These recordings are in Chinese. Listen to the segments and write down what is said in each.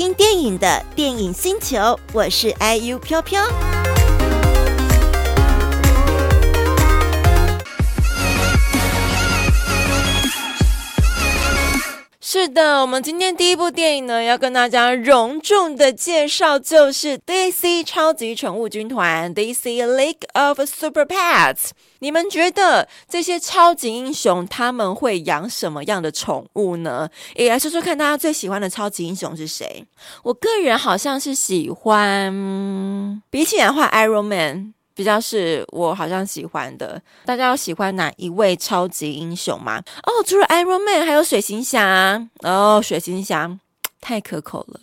听电影的电影星球，我是 IU 飘飘。是的，我们今天第一部电影呢，要跟大家隆重的介绍，就是 DC 超级宠物军团 DC League of Super Pets。你们觉得这些超级英雄他们会养什么样的宠物呢？也来说说看，大家最喜欢的超级英雄是谁？我个人好像是喜欢，比起来的话，Iron Man。比较是我好像喜欢的，大家有喜欢哪一位超级英雄吗？哦，除了 Iron Man，还有水行侠。哦，水行侠太可口了，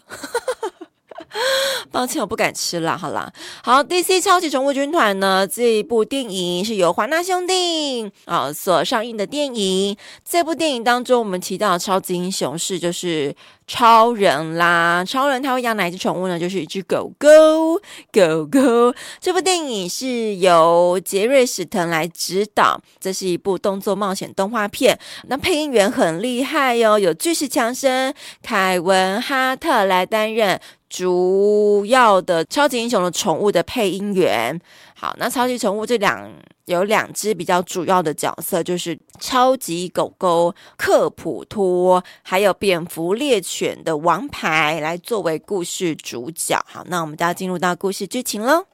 抱歉，我不敢吃了。好啦，好，DC 超级宠物军团呢，这一部电影是由华纳兄弟啊、所上映的电影。这部电影当中，我们提到的超级英雄是就是。超人啦，超人他会养哪一只宠物呢？就是一只狗狗，狗狗。这部电影是由杰瑞史腾来指导，这是一部动作冒险动画片。那配音员很厉害哟、哦，有巨石强森、凯文哈特来担任主要的超级英雄的宠物的配音员。好，那超级宠物这两。有两只比较主要的角色，就是超级狗狗克普托，还有蝙蝠猎犬的王牌来作为故事主角。好，那我们就要进入到故事剧情喽。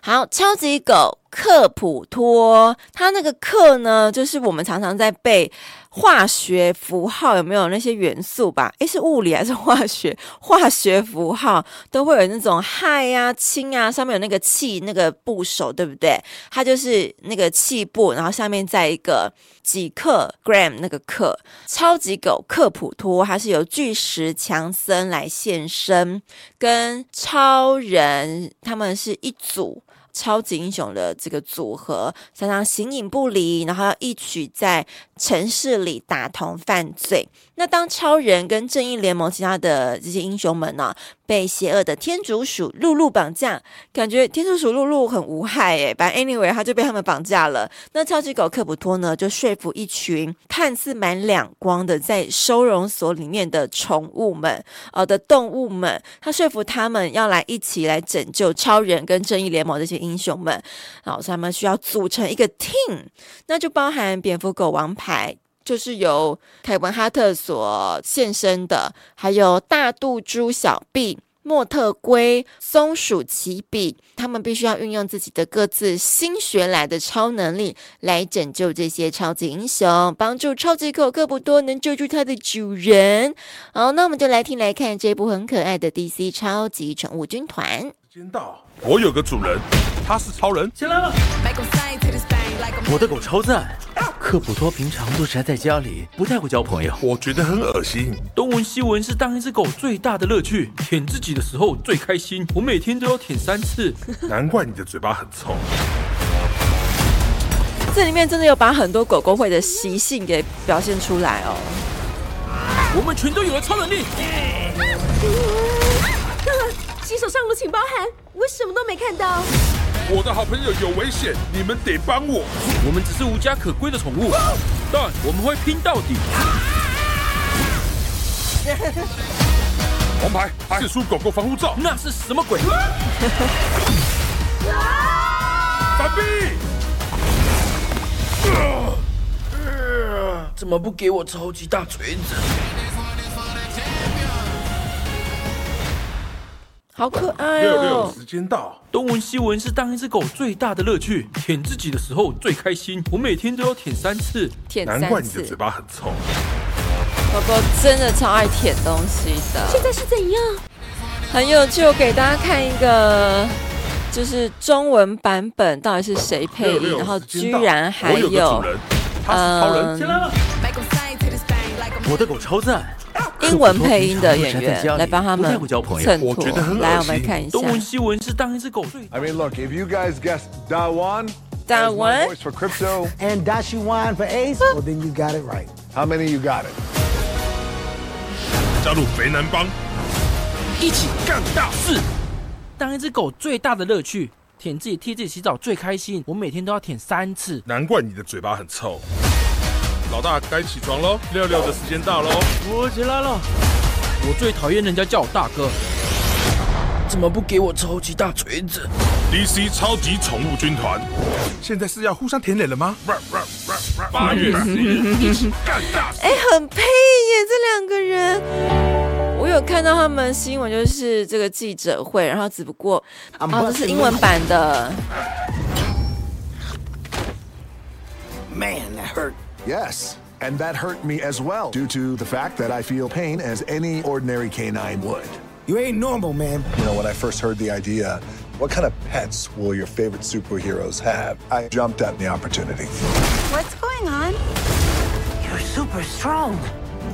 好，超级狗克普托，它那个克呢，就是我们常常在背。化学符号有没有那些元素吧？诶，是物理还是化学？化学符号都会有那种氦呀、氢啊，上面有那个气那个部首，对不对？它就是那个气部，然后下面再一个几克 gram 那个克。超级狗克普托，它是由巨石强森来现身，跟超人他们是一组。超级英雄的这个组合常常形影不离，然后要一曲在城市里打同犯罪。那当超人跟正义联盟其他的这些英雄们呢、被邪恶的天竺鼠露露绑架，感觉天竺鼠露露很无害诶，反正 anyway 他就被他们绑架了。那超级狗克普托呢，就说服一群看似蛮两光的在收容所里面的宠物们，呃的动物们，他说服他们要来一起来拯救超人跟正义联盟这些英雄们。然后他们需要组成一个 team，那就包含蝙蝠狗王牌。就是由凯文哈特所现身的，还有大肚猪小臂、莫特龟、松鼠奇比，他们必须要运用自己的各自新学来的超能力来拯救这些超级英雄，帮助超级狗克不多能救出它的主人。好，那我们就来听来看这部很可爱的 DC 超级宠物军团。时间到，我有个主人，他是超人，起来了。我的狗超赞。克普托平常都宅在家里，不太会交朋友。我觉得很恶心。东闻西闻是当一只狗最大的乐趣，舔自己的时候最开心。我每天都要舔三次。难怪你的嘴巴很臭。这里面真的有把很多狗狗会的习性给表现出来哦。我们全都有了超能力。洗手上路，请包涵，我什么都没看到。我的好朋友有危险，你们得帮我。我们只是无家可归的宠物，但我们会拼到底。王牌，四出狗狗防护罩，那是什么鬼？反壁！怎么不给我超级大锤子？好可爱哦！六六，时间到。东闻西闻是当一只狗最大的乐趣，舔自己的时候最开心。我每天都要舔三次，舔三次。难怪你的嘴巴很臭。狗狗真的超爱舔东西的。现在是怎样？很有趣，我给大家看一个，就是中文版本到底是谁配音，然后居然还有，嗯，我的狗超赞。英文配音的演员来帮他们衬托。来，我们看一下。东文西文是当一只狗最。I mean, look, if you guys guessed Dawan, Dawan voice for Crypto, and Dashiwan for Ace, well then you got it right. How many you got it? 加入肥男帮，一起干大事。当一只狗最大的乐趣，舔自己、替自己洗澡最开心。我每天都要舔三次。难怪你的嘴巴很臭。老大该起床喽，六六的时间到喽。我起来了。我最讨厌人家叫我大哥。怎么不给我超级大锤子？DC 超级宠物军团，现在是要互相舔脸了吗？八月十日，干大事。哎，很配耶，这两个人。我有看到他们新闻，就是这个记者会，然后只不过啊，这是英文版的。Man, that hurt. Yes, and that hurt me as well, due to the fact that I feel pain as any ordinary canine would. You ain't normal, man. You know, when I first heard the idea, what kind of pets will your favorite superheroes have? I jumped at the opportunity. What's going on? You're super strong.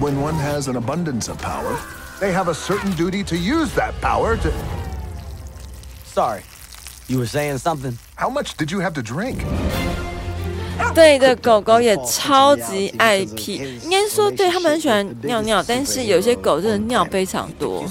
When one has an abundance of power, they have a certain duty to use that power to. Sorry, you were saying something? How much did you have to drink? 对的，狗狗也超级爱屁，应该说对他们很喜欢尿尿，但是有些狗真的尿非常多。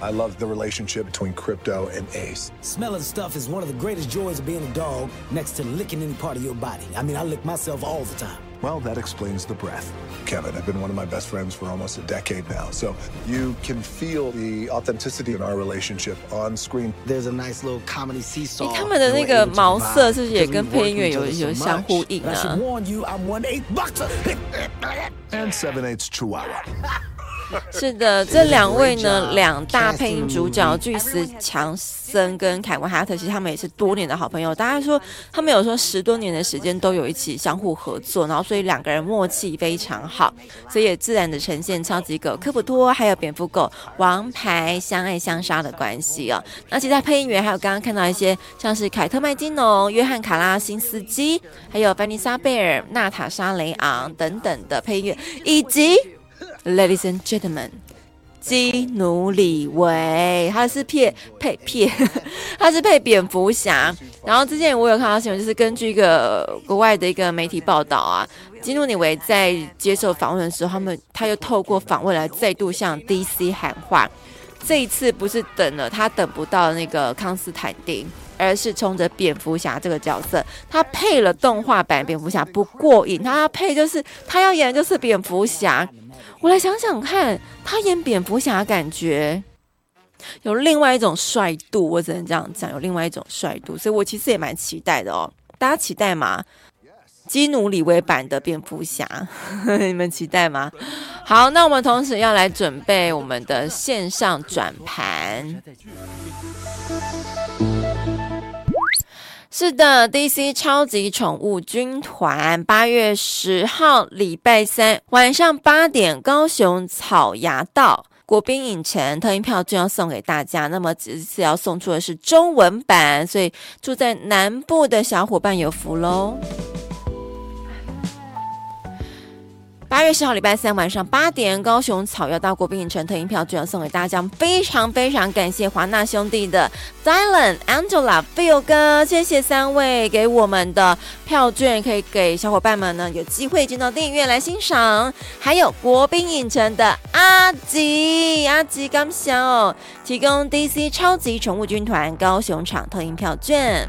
I love the relationship between Crypto and Ace. Smelling stuff is one of the greatest joys of being a dog, next to licking any part of your body. I mean, I lick myself all the time. Well, that explains the breath. Kevin, I've been one of my best friends for almost a decade now, so you can feel the authenticity in our relationship on screen. There's a nice little comedy seesaw. 他们的那个毛色是不是也跟配音乐有有相呼应啊？ I should warn you, I'm one eighth boxer. And seven eighths Chihuahua. 是的，这两位呢，两大配音主角巨石强森跟凯文哈特，其实他们也是多年的好朋友。大家说他们有说十多年的时间都有一起相互合作，然后所以两个人默契非常好，所以也自然的呈现超级狗科普托还有蝙蝠狗王牌相爱相杀的关系哦。那其他配音员还有刚刚看到一些像是凯特麦金农、约翰卡拉辛斯基，还有凡尼莎贝尔、娜塔莎雷昂等等的配音员，以及。Ladies and gentlemen，基努里维，他是配配配，他是配蝙蝠侠。然后之前我有看到新闻，就是根据一个国外的一个媒体报道啊，基努里维在接受访问的时候，他们他又透过访问来再度向 DC 喊话。这一次不是等了他等不到那个康斯坦丁，而是冲着蝙蝠侠这个角色，他配了动画版蝙蝠侠不过瘾，他要配就是他要演的就是蝙蝠侠。我来想想看，他演蝙蝠侠感觉有另外一种帅度，我只能这样讲，有另外一种帅度，所以我其实也蛮期待的哦。大家期待吗？基努李维版的蝙蝠侠，你们期待吗？好，那我们同时要来准备我们的线上转盘。是的，DC 超级宠物军团八月十号礼拜三晚上八点，高雄草衙道国宾影城特映票就要送给大家。那么这次要送出的是中文版，所以住在南部的小伙伴有福喽。八月十号礼拜三晚上八点，高雄草药大国宾影城特映票就要送给大家，非常非常感谢华纳兄弟的 Dylan、Angela、Phil 哥，谢谢三位给我们的票券，可以给小伙伴们呢有机会进到电影院来欣赏。还有国宾影城的阿吉，阿吉刚想，提供 DC 超级宠物军团高雄场特映票券。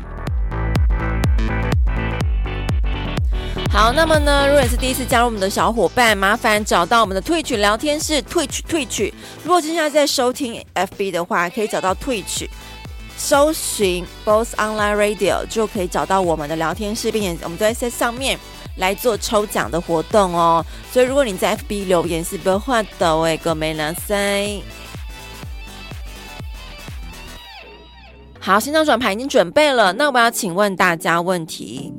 好，那么呢，如果你是第一次加入我们的小伙伴，麻烦找到我们的 Twitch 聊天室，Twitch Twitch。如果接下来在收听 FB 的话，可以找到 Twitch，搜寻 Boss Online Radio 就可以找到我们的聊天室，并且我们都在在上面来做抽奖的活动哦。所以如果你在 FB 留言是不会换的，诶，哥没拿塞。好，线上转盘已经准备了，那我要请问大家问题。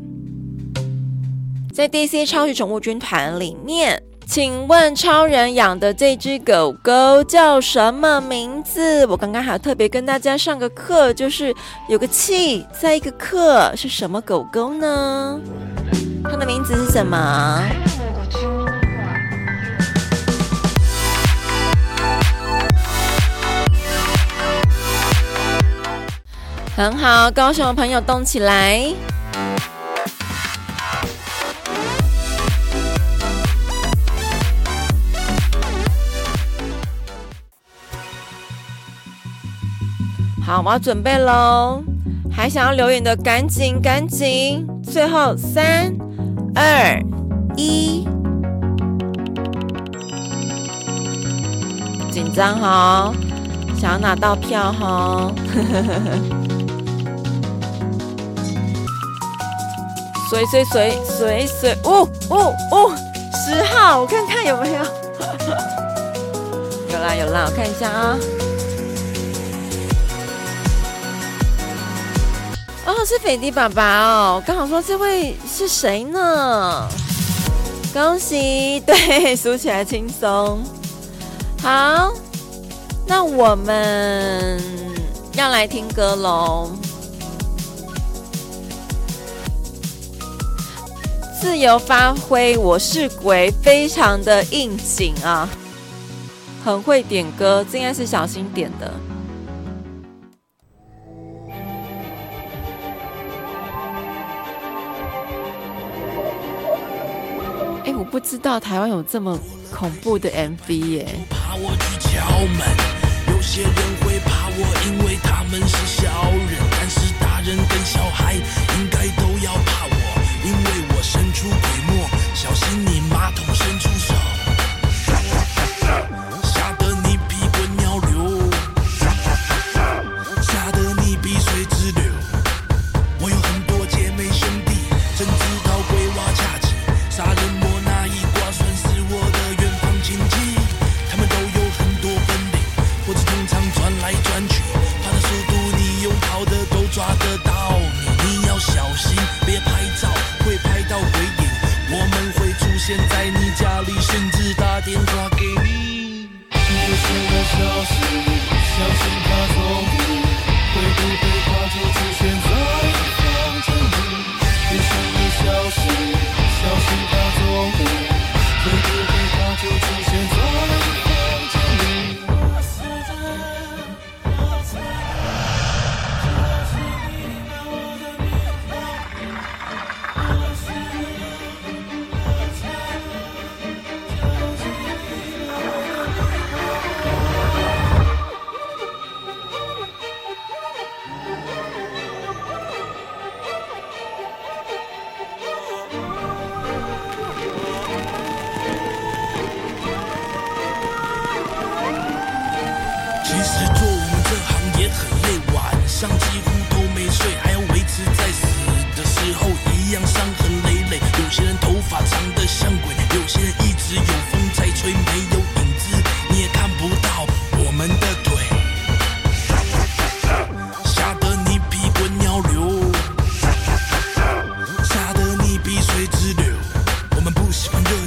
在 DC 超级宠物军团里面。请问超人养的这只狗狗叫什么名字？我刚刚还特别跟大家上个课，就是有个气在一个课是什么狗狗呢？它的名字是什么？很好，高雄的朋友动起来！好，我要准备喽。还想要留言的，赶紧赶紧！最后三二一，紧张哈，想要拿到票哈。随随随随随，哦哦哦，十号，我看看有没有。有啦有啦，我看一下啊。哦是斐迪爸爸哦！刚好说这位是谁呢？恭喜，对，数起来轻松。好，那我们要来听歌喽。自由发挥，我是鬼，非常的应景啊，很会点歌，这应该是小新点的。知道台湾有这么恐怖的 MV 耶。怕我去敲门，有些人会怕我，因为他们是小人。但是大人跟小孩应该其实做我们这行也很累，晚上几乎都没睡，还要维持在死的时候一样伤痕累累。有些人头发长得像鬼，有些人一直有风在吹，没有影子你也看不到我们的腿，吓得你屁滚尿流，吓得你鼻血直流。我们不喜欢这。